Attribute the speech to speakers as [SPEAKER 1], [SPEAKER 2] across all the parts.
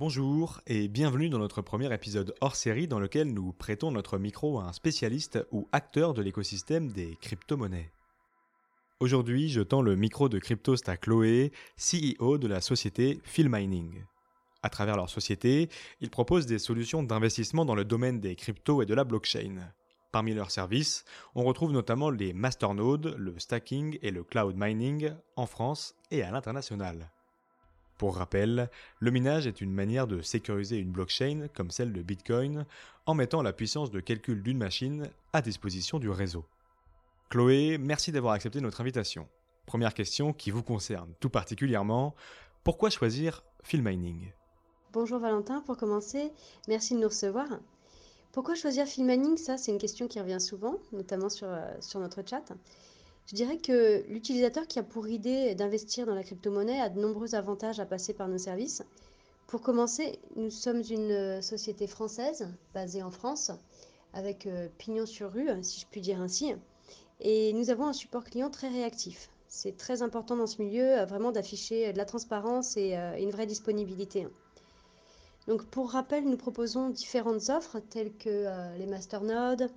[SPEAKER 1] Bonjour et bienvenue dans notre premier épisode hors série dans lequel nous prêtons notre micro à un spécialiste ou acteur de l'écosystème des crypto-monnaies. Aujourd'hui, je tends le micro de Cryptost à Chloé, CEO de la société Philmining. À travers leur société, ils proposent des solutions d'investissement dans le domaine des cryptos et de la blockchain. Parmi leurs services, on retrouve notamment les masternodes, le stacking et le cloud mining en France et à l'international. Pour rappel, le minage est une manière de sécuriser une blockchain comme celle de Bitcoin en mettant la puissance de calcul d'une machine à disposition du réseau. Chloé, merci d'avoir accepté notre invitation. Première question qui vous concerne tout particulièrement, pourquoi choisir Mining?
[SPEAKER 2] Bonjour Valentin, pour commencer, merci de nous recevoir. Pourquoi choisir Mining? Ça, c'est une question qui revient souvent, notamment sur, euh, sur notre chat. Je dirais que l'utilisateur qui a pour idée d'investir dans la crypto-monnaie a de nombreux avantages à passer par nos services. Pour commencer, nous sommes une société française basée en France avec euh, pignon sur rue, si je puis dire ainsi. Et nous avons un support client très réactif. C'est très important dans ce milieu euh, vraiment d'afficher de la transparence et euh, une vraie disponibilité. Donc pour rappel, nous proposons différentes offres telles que les masternodes,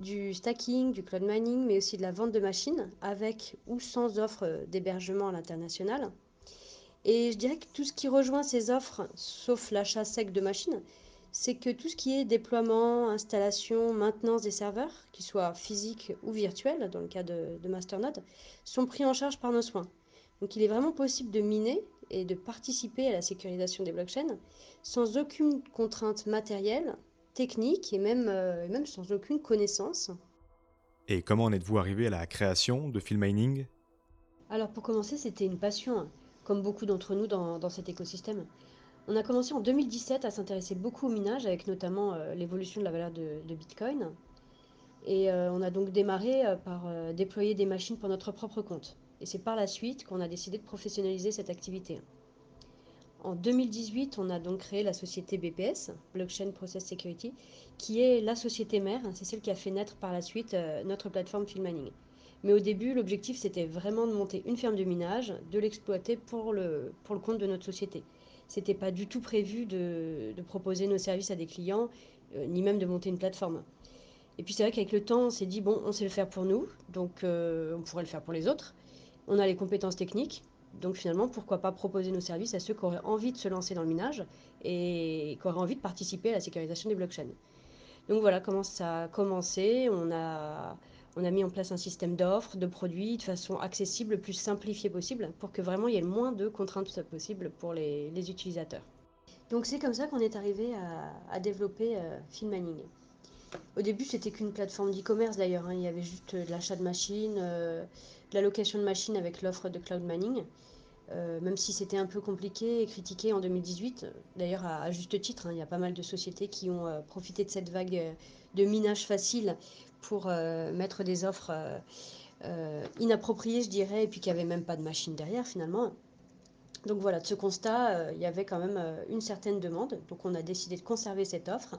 [SPEAKER 2] du stacking, du cloud mining, mais aussi de la vente de machines, avec ou sans offre d'hébergement à l'international. Et je dirais que tout ce qui rejoint ces offres, sauf l'achat sec de machines, c'est que tout ce qui est déploiement, installation, maintenance des serveurs, qu'ils soient physiques ou virtuels, dans le cas de, de Masternode, sont pris en charge par nos soins. Donc il est vraiment possible de miner et de participer à la sécurisation des blockchains sans aucune contrainte matérielle, technique et même, euh, même sans aucune connaissance.
[SPEAKER 1] Et comment en êtes-vous arrivé à la création de Mining?
[SPEAKER 2] Alors pour commencer, c'était une passion, hein, comme beaucoup d'entre nous dans, dans, cet écosystème. On a commencé en 2017 à s'intéresser beaucoup au minage, avec notamment euh, l'évolution de la valeur de, de Bitcoin. Et euh, on a donc démarré par déployer des machines pour notre propre compte. Et c'est par la suite qu'on a décidé de professionnaliser cette activité. En 2018, on a donc créé la société BPS, Blockchain Process Security, qui est la société mère, c'est celle qui a fait naître par la suite euh, notre plateforme Filmaning. Mais au début, l'objectif, c'était vraiment de monter une ferme de minage, de l'exploiter pour le, pour le compte de notre société. C'était pas du tout prévu de, de, proposer nos services à des clients, euh, ni même de monter une plateforme. Et puis c'est vrai qu'avec le temps, on s'est dit, bon, on sait le faire pour nous, donc euh, on pourrait le faire pour les autres. On a les compétences techniques, donc finalement, pourquoi pas proposer nos services à ceux qui auraient envie de se lancer dans le minage et qui auraient envie de participer à la sécurisation des blockchains. Donc voilà comment ça a commencé. On a, on a mis en place un système d'offres, de produits de façon accessible, le plus simplifiée possible, pour que vraiment il y ait le moins de contraintes possibles pour les, utilisateurs. Donc c'est comme ça qu'on est arrivé à, développer euh. Au début, c'était qu'une plateforme d'e-commerce d'ailleurs. Hein. Il y avait juste de l'achat de machines, euh, de la location de machines avec l'offre de cloud mining. Euh, même si c'était un peu compliqué et critiqué en 2018, d'ailleurs à, juste titre, hein, il y a pas mal de sociétés qui ont euh, profité de cette vague euh, de minage facile pour euh, mettre des offres euh, inappropriées, je dirais, et puis qui n'avaient même pas de machine derrière finalement. Donc voilà, de ce constat, il y avait quand même une certaine demande. Donc on a décidé de conserver cette offre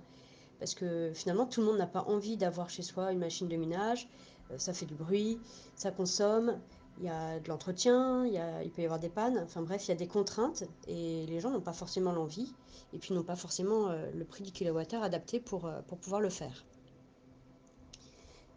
[SPEAKER 2] parce que finalement tout le monde n'a pas envie d'avoir chez soi une machine de minage, euh, ça fait du bruit, ça consomme, il y a de l'entretien, il, il, peut y avoir des pannes, enfin bref, il y a des contraintes et les gens n'ont pas forcément l'envie et puis n'ont pas forcément euh, le prix du kilowattheure adapté pour, euh, pour pouvoir le faire.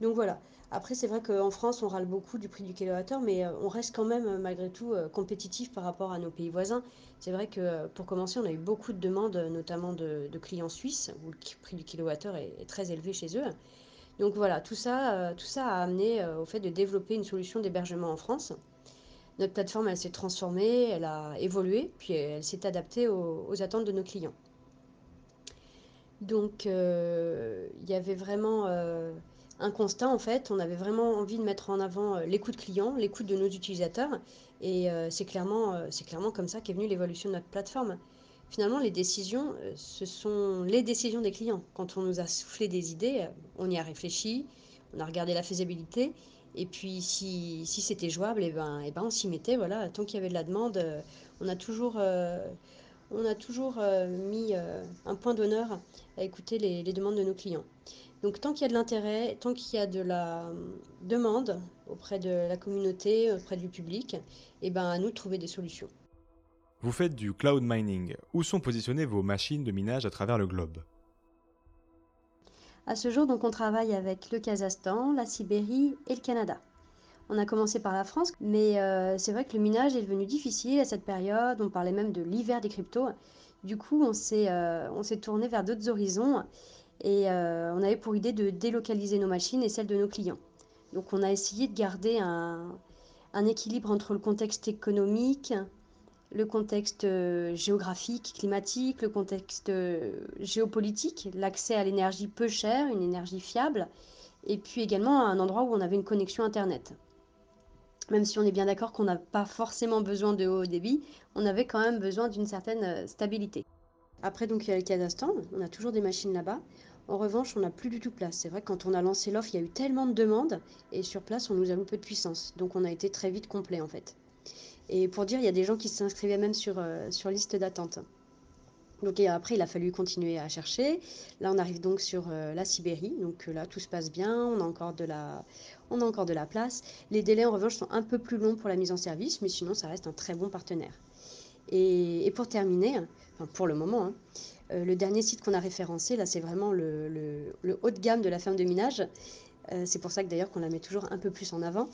[SPEAKER 2] Donc voilà. Après, c'est vrai qu'en France, on râle beaucoup du prix du kilowattheure, mais on reste quand même malgré tout compétitif par rapport à nos pays voisins. C'est vrai que pour commencer, on a eu beaucoup de demandes, notamment de, clients suisses, où le prix du kilowattheure est, très élevé chez eux. Donc voilà, tout ça, tout ça a amené au fait de développer une solution d'hébergement en France. Notre plateforme, elle s'est transformée, elle a évolué, puis elle s'est adaptée aux, attentes de nos clients. Donc, euh, il y avait vraiment euh, un constat en fait. On avait vraiment envie de mettre en avant euh, l'écoute client, l'écoute de nos utilisateurs. Et euh, c'est clairement, euh, c'est clairement comme ça qu'est venue l'évolution de notre plateforme. Finalement, les décisions, ce sont les décisions des clients. Quand on nous a soufflé des idées, on y a réfléchi, on a regardé la faisabilité. Et puis, si, si c'était jouable, et eh ben, et ben on s'y mettait. Voilà. Tant qu'il y avait de la demande, on a toujours, on a toujours mis un point d'honneur à écouter les demandes de nos clients. Donc tant qu'il y a de l'intérêt, tant qu'il y a de la demande auprès de la communauté, auprès du public, et eh ben à nous de trouver des solutions.
[SPEAKER 1] Vous faites du cloud mining. Où sont positionnées vos machines de minage à travers le globe?
[SPEAKER 2] À ce jour, donc, on travaille avec le Kazakhstan, la Sibérie et le Canada. On a commencé par la France, mais euh, c'est vrai que le minage est devenu difficile à cette période. On parlait même de l'hiver des cryptos. Du coup, on s'est euh, tourné vers d'autres horizons et euh, on avait pour idée de délocaliser nos machines et celles de nos clients. Donc on a essayé de garder un, équilibre entre le contexte économique, le contexte euh, géographique, climatique, le contexte euh, géopolitique, l'accès à l'énergie peu chère, une énergie fiable, et puis également un endroit où on avait une connexion Internet. Même si on est bien d'accord qu'on n'a pas forcément besoin de haut débit, on avait quand même besoin d'une certaine stabilité. Après, donc, il y a le Kazakhstan, on a toujours des machines là-bas. En revanche, on n'a plus du tout place. C'est vrai que quand on a lancé l'offre, il y a eu tellement de demandes, et sur place, on nous a peu de puissance. Donc, on a été très vite complet, en fait. Et pour dire, il y a des gens qui s'inscrivaient même sur, euh, sur liste d'attente. Donc après, il a fallu continuer à chercher. Là, on arrive donc sur euh, la Sibérie. Donc euh, là, tout se passe bien. On a, encore de la, on a encore de la place. Les délais, en revanche, sont un peu plus longs pour la mise en service, mais sinon, ça reste un très bon partenaire. Et, pour terminer, pour le moment, hein, le dernier site qu'on a référencé, là, c'est vraiment le, haut de gamme de la ferme de minage. c'est pour ça que d'ailleurs qu'on la met toujours un peu plus en avant.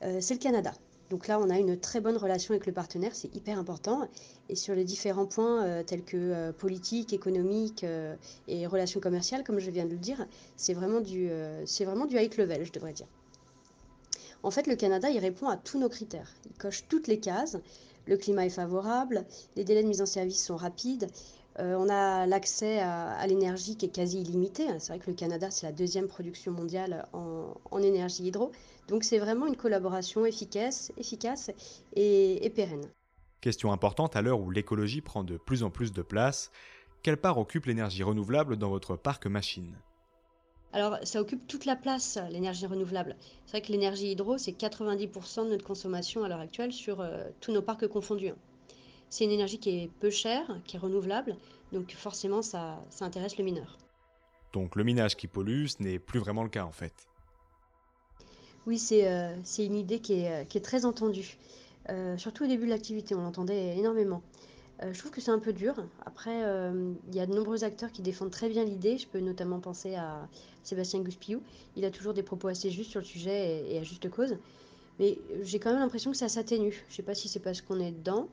[SPEAKER 2] c'est le Canada. Donc là, on a une très bonne relation avec le partenaire, c'est hyper important. Et sur les différents points euh, tels que euh, politique, économique euh, et relations commerciales, comme je viens de le dire, c'est vraiment du high level, je devrais dire. En fait, le Canada, il répond à tous nos critères. Il coche toutes les cases. Le climat est favorable, les délais de mise en service sont rapides, on a l'accès à, l'énergie qui est quasi illimité. C'est vrai que le Canada, c'est la deuxième production mondiale en, en énergie hydro. Donc c'est vraiment une collaboration efficace, efficace et, pérenne.
[SPEAKER 1] Question importante à l'heure où l'écologie prend de plus en plus de place, quelle part occupe l'énergie renouvelable dans votre parc machine?
[SPEAKER 2] Alors, ça occupe toute la place, l'énergie renouvelable. C'est vrai que l'énergie hydro, c'est 90% de notre consommation à l'heure actuelle sur euh, tous nos parcs confondus. C'est une énergie qui est peu chère, qui est renouvelable, donc forcément, ça, ça intéresse le mineur.
[SPEAKER 1] Donc le minage qui pollue, ce n'est plus vraiment le cas en fait.
[SPEAKER 2] Oui, c'est euh, une idée qui est, euh, qui est très entendue. Euh, surtout au début de l'activité, on l'entendait énormément. Je trouve que c'est un peu dur. Après, il y a de nombreux acteurs qui défendent très bien l'idée. Je peux notamment penser à Sébastien Guspiou. Il a toujours des propos assez justes sur le sujet et, à juste cause. Mais j'ai quand même l'impression que ça s'atténue. Je ne sais pas si c'est parce qu'on est dedans,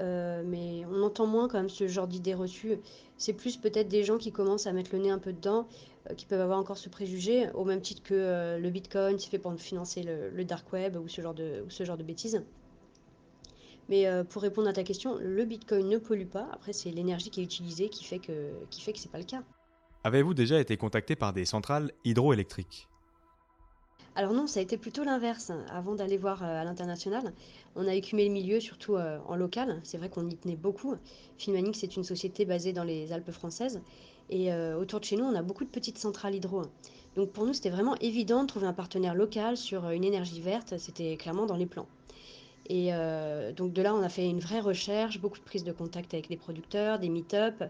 [SPEAKER 2] mais on entend moins quand même ce genre d'idées reçues. C'est plus peut-être des gens qui commencent à mettre le nez un peu dedans, euh, qui peuvent avoir encore ce préjugé, au même titre que euh, le Bitcoin, c'est fait pour financer le, dark web ou ce genre de bêtises. Mais euh, pour répondre à ta question, le Bitcoin ne pollue pas. Après, c'est l'énergie qui est utilisée qui fait que, qui fait que c'est pas le cas.
[SPEAKER 1] Avez-vous déjà été contacté par des centrales hydroélectriques?
[SPEAKER 2] Alors non, ça a été plutôt l'inverse. Avant d'aller voir à l'international, on a écumé le milieu, surtout en local. C'est vrai qu'on y tenait beaucoup. Filmanic, c'est une société basée dans les Alpes françaises. Et euh, autour de chez nous, on a beaucoup de petites centrales hydro. Donc pour nous, c'était vraiment évident de trouver un partenaire local sur euh, une énergie verte. C'était clairement dans les plans. Et euh, donc de là, on a fait une vraie recherche, beaucoup de prises de contact avec des producteurs, des meet-up.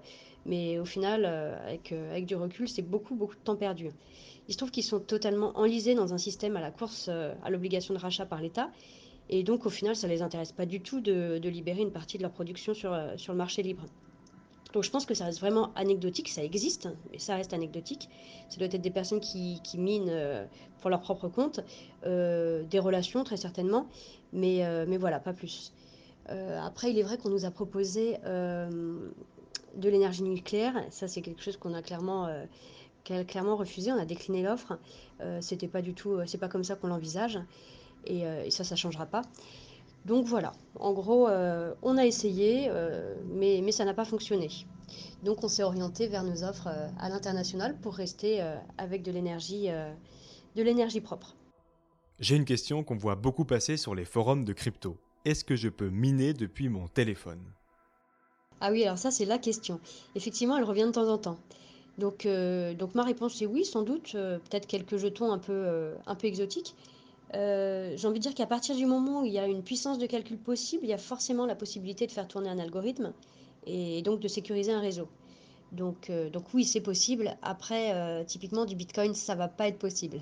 [SPEAKER 2] Mais au final, avec, avec du recul, c'est beaucoup, beaucoup de temps perdu. Il se trouve qu'ils sont totalement enlisés dans un système à la course à l'obligation de rachat par l'État. Et donc au final, ça ne les intéresse pas du tout de, de, libérer une partie de leur production sur, sur le marché libre. Donc je pense que ça reste vraiment anecdotique, ça existe, mais ça reste anecdotique. Ça doit être des personnes qui, minent euh, pour leur propre compte, euh, des relations très certainement, mais, euh, mais voilà, pas plus. après, il est vrai qu'on nous a proposé de l'énergie nucléaire, ça c'est quelque chose qu'on a clairement, clairement refusé, on a décliné l'offre, c'était pas du tout, c'est pas comme ça qu'on l'envisage, et, et, ça, ça changera pas. Donc voilà, en gros, euh, on a essayé, euh, mais, ça n'a pas fonctionné. Donc on s'est orienté vers nos offres euh, à l'international pour rester avec de l'énergie, de l'énergie propre.
[SPEAKER 1] J'ai une question qu'on voit beaucoup passer sur les forums de crypto. Est-ce que je peux miner depuis mon téléphone?
[SPEAKER 2] Ah oui, alors ça c'est la question. Effectivement, elle revient de temps en temps. Donc, donc ma réponse est oui, sans doute, peut-être quelques jetons un peu, un peu exotiques, euh, j'ai envie de dire qu'à partir du moment où il y a une puissance de calcul possible, il y a forcément la possibilité de faire tourner un algorithme et donc de sécuriser un réseau. Donc, euh, donc oui, c'est possible. Après, euh, typiquement du Bitcoin, ça va pas être possible.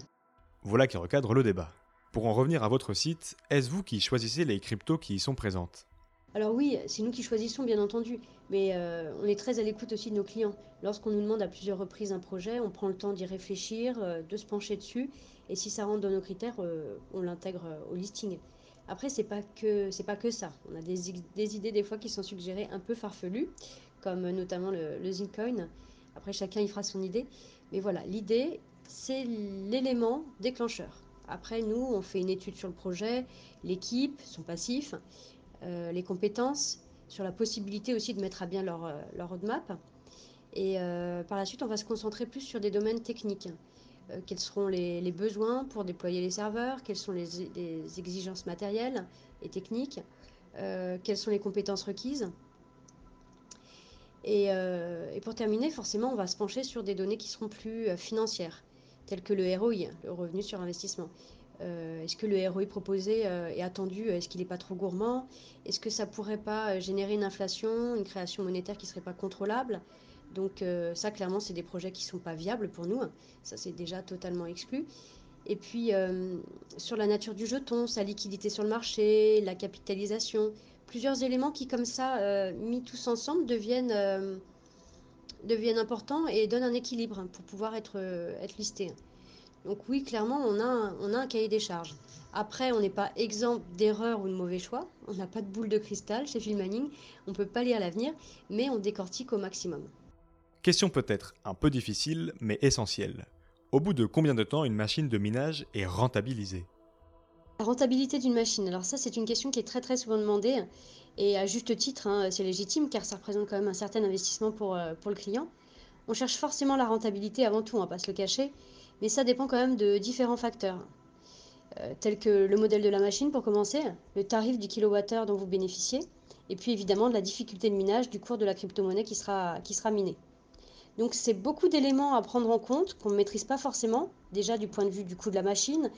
[SPEAKER 1] Voilà qui recadre le débat. Pour en revenir à votre site, est-ce vous qui choisissez les cryptos qui y sont présentes?
[SPEAKER 2] Alors oui, c'est nous qui choisissons, bien entendu, mais euh, on est très à l'écoute aussi de nos clients. Lorsqu'on nous demande à plusieurs reprises un projet, on prend le temps d'y réfléchir, euh, de se pencher dessus, et si ça rentre dans nos critères, euh, on l'intègre au listing. Après, c'est pas pas que ça. On a des, des, idées des fois qui sont suggérées un peu farfelues, comme notamment le, le Zincoin. Après, chacun y fera son idée. Mais voilà, l'idée, c'est l'élément déclencheur. Après, nous, on fait une étude sur le projet, l'équipe, son passif, euh, les compétences, sur la possibilité aussi de mettre à bien leur, euh, roadmap. Et euh, par la suite, on va se concentrer plus sur des domaines techniques. quels seront les, besoins pour déployer les serveurs Quelles sont les, exigences matérielles et techniques Quelles sont les compétences requises et, pour terminer, forcément, on va se pencher sur des données qui seront plus financières, telles que le ROI, le revenu sur investissement. Euh, est-ce que le ROI proposé euh, est attendu? Est-ce qu'il n'est pas trop gourmand? Est-ce que ça pourrait pas euh, générer une inflation, une création monétaire qui ne serait pas contrôlable? Donc ça, clairement, c'est des projets qui ne sont pas viables pour nous. Ça, c'est déjà totalement exclu. Et puis, sur la nature du jeton, sa liquidité sur le marché, la capitalisation, plusieurs éléments qui, comme ça, mis tous ensemble, deviennent, deviennent importants et donnent un équilibre pour pouvoir être, être listés. Donc oui, clairement, on a un, on a un cahier des charges. Après, on n'est pas exempt d'erreurs ou de mauvais choix. On n'a pas de boule de cristal chez Phil Manning. On ne peut pas lire l'avenir, mais on décortique au maximum.
[SPEAKER 1] Question peut-être un peu difficile, mais essentielle. Au bout de combien de temps une machine de minage est rentabilisée?
[SPEAKER 2] La rentabilité d'une machine, alors ça c'est une question qui est très très souvent demandée, et à juste titre, hein, c'est légitime car ça représente quand même un certain investissement pour, euh, pour le client. On cherche forcément la rentabilité avant tout, on va pas se le cacher, mais ça dépend quand même de différents facteurs, euh, tels que le modèle de la machine pour commencer, le tarif du kilowattheure dont vous bénéficiez, et puis évidemment de la difficulté de minage du cours de la crypto-monnaie qui sera, qui sera minée. Donc c'est beaucoup d'éléments à prendre en compte qu'on ne maîtrise pas forcément, déjà du point de vue du coût de la machine,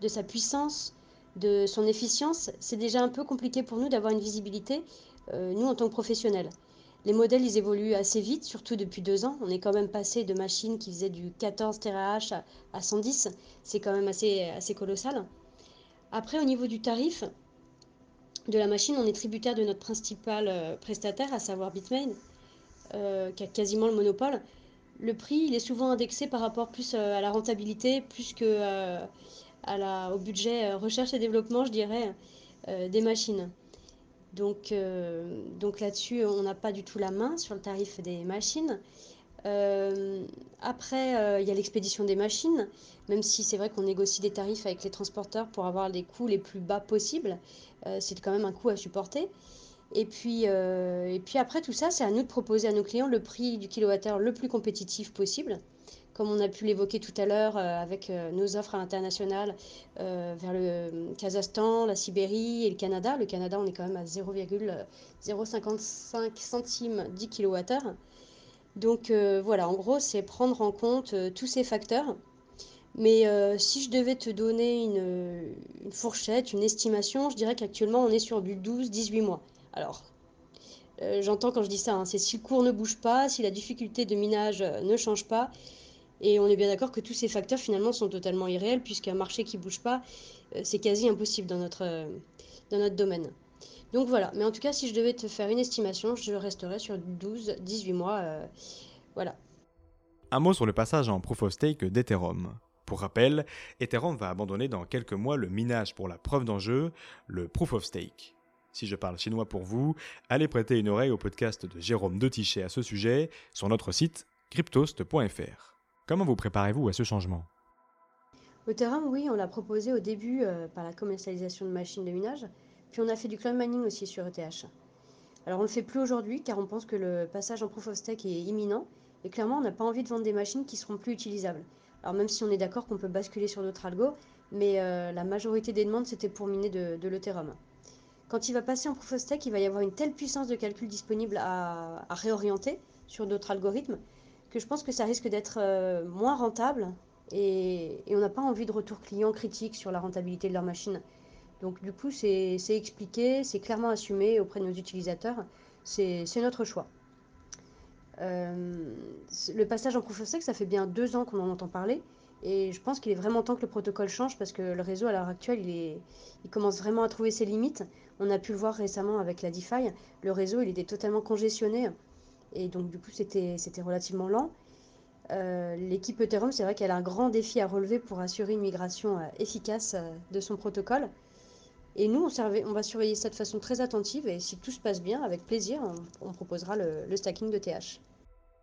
[SPEAKER 2] de sa puissance, de son efficience. C'est déjà un peu compliqué pour nous d'avoir une visibilité, euh, nous en tant que professionnels. Les modèles, ils évoluent assez vite, surtout depuis deux ans. On est quand même passé de machines qui faisaient du 14 TRH à, 110. C'est quand même assez, assez colossal. Après, au niveau du tarif de la machine, on est tributaire de notre principal euh, prestataire, à savoir Bitmain, euh, qui a quasiment le monopole. Le prix, il est souvent indexé par rapport plus à la rentabilité, plus que au budget recherche et développement, je dirais, des machines. Donc, euh, donc là-dessus, on n'a pas du tout la main sur le tarif des machines. Euh, après, euh, il y a l'expédition des machines, même si c'est vrai qu'on négocie des tarifs avec les transporteurs pour avoir les coûts les plus bas possibles. c'est quand même un coût à supporter. Et puis, et puis après tout ça, c'est à nous de proposer à nos clients le prix du kilowattheure le plus compétitif possible comme on a pu l'évoquer tout à l'heure euh, avec euh, nos offres à l'international euh, vers le Kazakhstan, la Sibérie et le Canada. Le Canada, on est quand même à 0,055 centimes 10 kWh. Donc voilà, en gros, c'est prendre en compte tous ces facteurs. Mais si je devais te donner une, fourchette, une estimation, je dirais qu'actuellement, on est sur du 12-18 mois. Alors, j'entends quand je dis ça, hein, c'est si le cours ne bouge pas, si la difficulté de minage ne change pas, et on est bien d'accord que tous ces facteurs finalement sont totalement irréels puisqu'un marché qui bouge pas, euh, c'est quasi impossible dans notre, euh, dans notre domaine. Donc voilà, mais en tout cas si je devais te faire une estimation, je resterais sur 12-18 mois. Euh, voilà.
[SPEAKER 1] Un mot sur le passage en proof of stake d'Ethereum. Pour rappel, Ethereum va abandonner dans quelques mois le minage pour la preuve d'enjeu, le proof of stake. Si je parle chinois pour vous, allez prêter une oreille au podcast de Jérôme Detichet à ce sujet sur notre site cryptost.fr. Comment vous préparez-vous à ce changement?
[SPEAKER 2] Ethereum, oui, on l'a proposé au début euh, par la commercialisation de machines de minage, puis on a fait du cloud mining aussi sur ETH. Alors on ne le fait plus aujourd'hui car on pense que le passage en proof of stake est imminent et clairement on n'a pas envie de vendre des machines qui seront plus utilisables. Alors même si on est d'accord qu'on peut basculer sur d'autres algos, mais euh, la majorité des demandes c'était pour miner de, de l'Ethereum. Quand il va passer en proof of stake, il va y avoir une telle puissance de calcul disponible à réorienter sur d'autres algorithmes que je pense que ça risque d'être euh, moins rentable et, on n'a pas envie de retour client critique sur la rentabilité de leur machine. Donc du coup, c'est expliqué, c'est clairement assumé auprès de nos utilisateurs. C'est notre choix. Euh, le passage en proof of ça fait bien deux ans qu'on en entend parler. Et je pense qu'il est vraiment temps que le protocole change parce que le réseau à l'heure actuelle, il, il commence vraiment à trouver ses limites. On a pu le voir récemment avec la DeFi. Le réseau, il était totalement congestionné. Et donc, du coup, c'était relativement lent. Euh, l'équipe Ethereum, c'est vrai qu'elle a un grand défi à relever pour assurer une migration euh, efficace euh, de son protocole. Et nous, on, va surveiller ça de façon très attentive et si tout se passe bien, avec plaisir, on, proposera le, le, stacking de TH.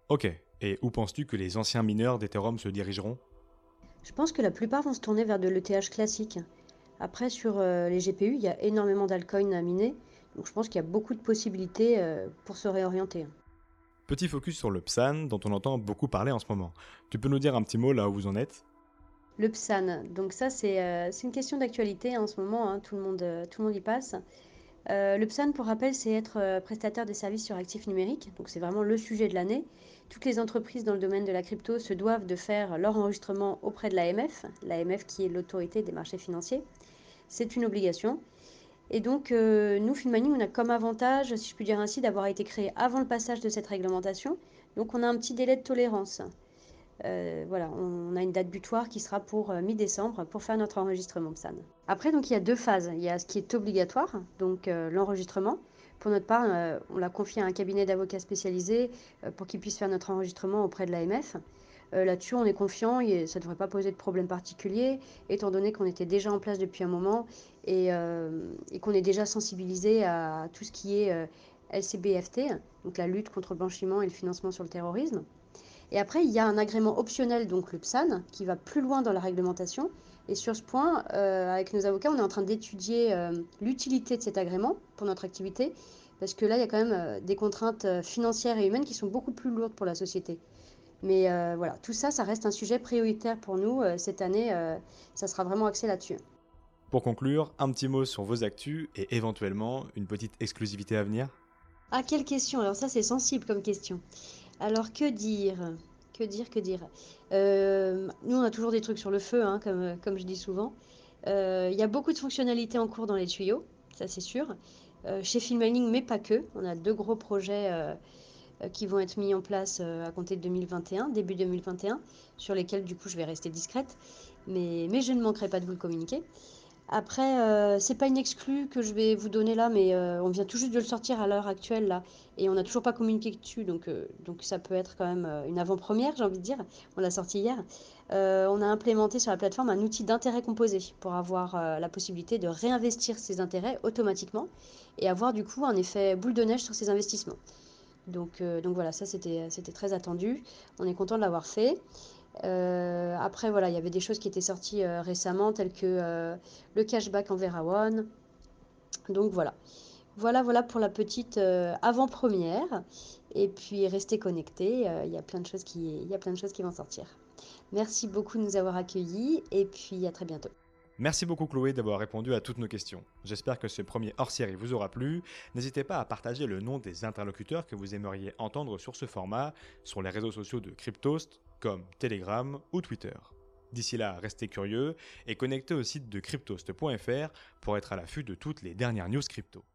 [SPEAKER 1] Ok, et où penses-tu que les anciens mineurs d'Ethereum se dirigeront?
[SPEAKER 2] Je pense que la plupart vont se tourner vers de l'ETH classique. Après, sur les GPU, il y a énormément d'altcoins à miner, donc je pense qu'il y a beaucoup de possibilités pour se réorienter.
[SPEAKER 1] Petit focus sur le PSAN, dont on entend beaucoup parler en ce moment. Tu peux nous dire un petit mot là où vous en êtes?
[SPEAKER 2] Le PSAN, donc ça euh, c'est une question d'actualité en ce moment, hein. tout, le monde, euh, tout le monde y passe. Euh, le PSAN, pour rappel, c'est être prestataire des services sur actifs numériques, donc c'est vraiment le sujet de l'année. Toutes les entreprises dans le domaine de la crypto se doivent de faire leur enregistrement auprès de l'AMF, l'AMF qui est l'autorité des marchés financiers. C'est une obligation. Et donc, euh, nous, Filmani, on a comme avantage, si je puis dire ainsi, d'avoir été créé avant le passage de cette réglementation. Donc, on a un petit délai de tolérance. Euh, voilà, on a une date butoir qui sera pour euh, mi-décembre pour faire notre enregistrement PSAN. Après, donc, il y a deux phases. Il y a ce qui est obligatoire, donc l'enregistrement. Pour notre part, on l'a confié à un cabinet d'avocats spécialisé pour qu'il puisse faire notre enregistrement auprès de l'AMF. Là-dessus, on est confiant et ça ne devrait pas poser de problème particulier, étant donné qu'on était déjà en place depuis un moment euh, et, qu'on est déjà sensibilisé à tout ce qui est euh, LCBFT, donc la lutte contre le blanchiment et le financement sur le terrorisme. Et après, il y a un agrément optionnel, donc le PSAN, qui va plus loin dans la réglementation. Et sur ce point, euh, avec nos avocats, on est en train d'étudier l'utilité de cet agrément pour notre activité, parce que là, il y a quand même des contraintes financières et humaines qui sont beaucoup plus lourdes pour la société. Mais voilà, tout ça, ça reste un sujet prioritaire pour nous. cette année, ça sera vraiment axé là-dessus.
[SPEAKER 1] Pour conclure, un petit mot sur vos actus et éventuellement une petite exclusivité à venir?
[SPEAKER 2] Ah, quelle question Alors ça, c'est sensible comme question. Alors, que dire? Que dire Que dire? Euh, Nous, on a toujours des trucs sur le feu, hein, comme, comme je dis souvent. Euh, il y a beaucoup de fonctionnalités en cours dans les tuyaux, ça c'est sûr. Euh, chez Filmmining, mais pas que. On a deux gros projets qui vont être mis en place à compter de 2021, début 2021, sur lesquels du coup je vais rester discrète. Mais, mais je ne manquerai pas de vous le communiquer. Après, euh, c'est pas une exclue que je vais vous donner là, mais euh, on vient tout juste de le sortir à l'heure actuelle là, et on n'a toujours pas communiqué dessus, donc, euh, donc ça peut être quand même une avant-première, j'ai envie de dire. On l'a sorti hier. on a implémenté sur la plateforme un outil d'intérêt composé pour avoir la possibilité de réinvestir ses intérêts automatiquement et avoir du coup un effet boule de neige sur ses investissements. Donc, donc voilà, ça c'était très attendu. On est content de l'avoir fait. Euh, après, voilà, il y avait des choses qui étaient sorties euh, récemment, telles que euh, le cashback en One. Donc voilà. Voilà, voilà pour la petite avant-première. Et puis restez connectés, il y a plein de choses qui, il y a plein de choses qui vont sortir. Merci beaucoup de nous avoir accueillis et puis à très bientôt.
[SPEAKER 1] Merci beaucoup Chloé d'avoir répondu à toutes nos questions. J'espère que ce premier hors-série vous aura plu. N'hésitez pas à partager le nom des interlocuteurs que vous aimeriez entendre sur ce format sur les réseaux sociaux de Cryptost comme Telegram ou Twitter. D'ici là, restez curieux et connectez au site de cryptost.fr pour être à l'affût de toutes les dernières news crypto.